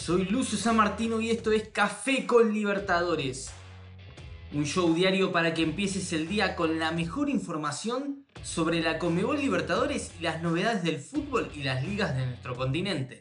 Soy Lucio San Martino y esto es Café con Libertadores. Un show diario para que empieces el día con la mejor información sobre la Comebol Libertadores y las novedades del fútbol y las ligas de nuestro continente.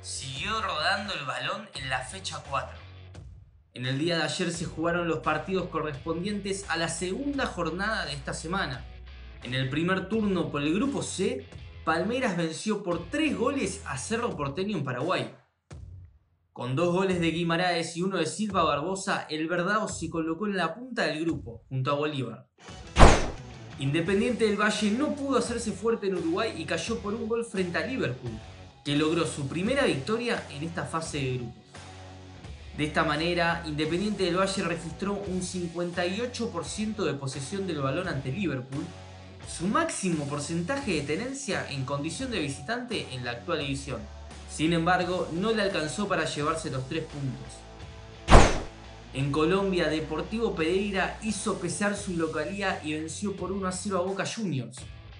Siguió rodando el balón en la fecha 4. En el día de ayer se jugaron los partidos correspondientes a la segunda jornada de esta semana. En el primer turno por el grupo C, Palmeiras venció por 3 goles a Cerro Porteño en Paraguay. Con dos goles de Guimaraes y uno de Silva Barbosa, el Verdao se colocó en la punta del grupo, junto a Bolívar. Independiente del Valle no pudo hacerse fuerte en Uruguay y cayó por un gol frente a Liverpool, que logró su primera victoria en esta fase de grupos. De esta manera, Independiente del Valle registró un 58% de posesión del balón ante Liverpool su máximo porcentaje de tenencia en condición de visitante en la actual edición. Sin embargo, no le alcanzó para llevarse los tres puntos. En Colombia, Deportivo Pereira hizo pesar su localía y venció por 1 a 0 a Boca Juniors,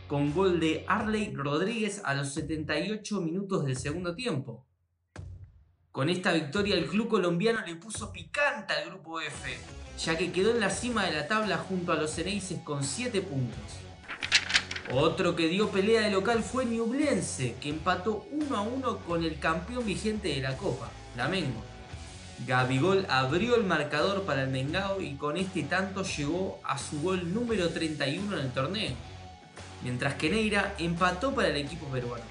con gol de Arley Rodríguez a los 78 minutos del segundo tiempo. Con esta victoria el club colombiano le puso picante al grupo F, ya que quedó en la cima de la tabla junto a los Ceneices con 7 puntos. Otro que dio pelea de local fue Ñublense, que empató 1 a 1 con el campeón vigente de la Copa, Flamengo. Gabigol abrió el marcador para el Mengao y con este tanto llegó a su gol número 31 en el torneo, mientras que Neira empató para el equipo peruano.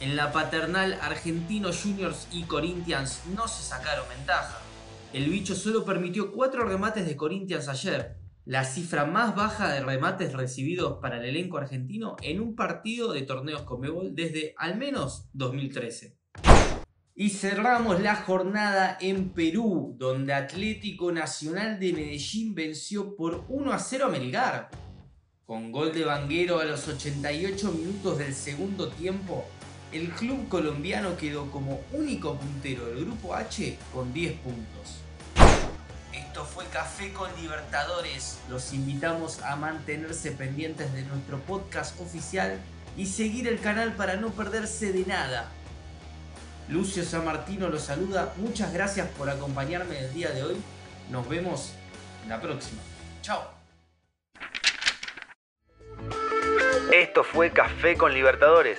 En la paternal, Argentinos Juniors y Corinthians no se sacaron ventaja. El bicho solo permitió 4 remates de Corinthians ayer, la cifra más baja de remates recibidos para el elenco argentino en un partido de torneos Comebol desde al menos 2013. Y cerramos la jornada en Perú, donde Atlético Nacional de Medellín venció por 1 a 0 a Melgar. Con gol de Vanguero a los 88 minutos del segundo tiempo, el club colombiano quedó como único puntero del grupo H con 10 puntos. Fue Café con Libertadores. Los invitamos a mantenerse pendientes de nuestro podcast oficial y seguir el canal para no perderse de nada. Lucio San Martino los saluda. Muchas gracias por acompañarme el día de hoy. Nos vemos en la próxima. Chao. Esto fue Café con Libertadores.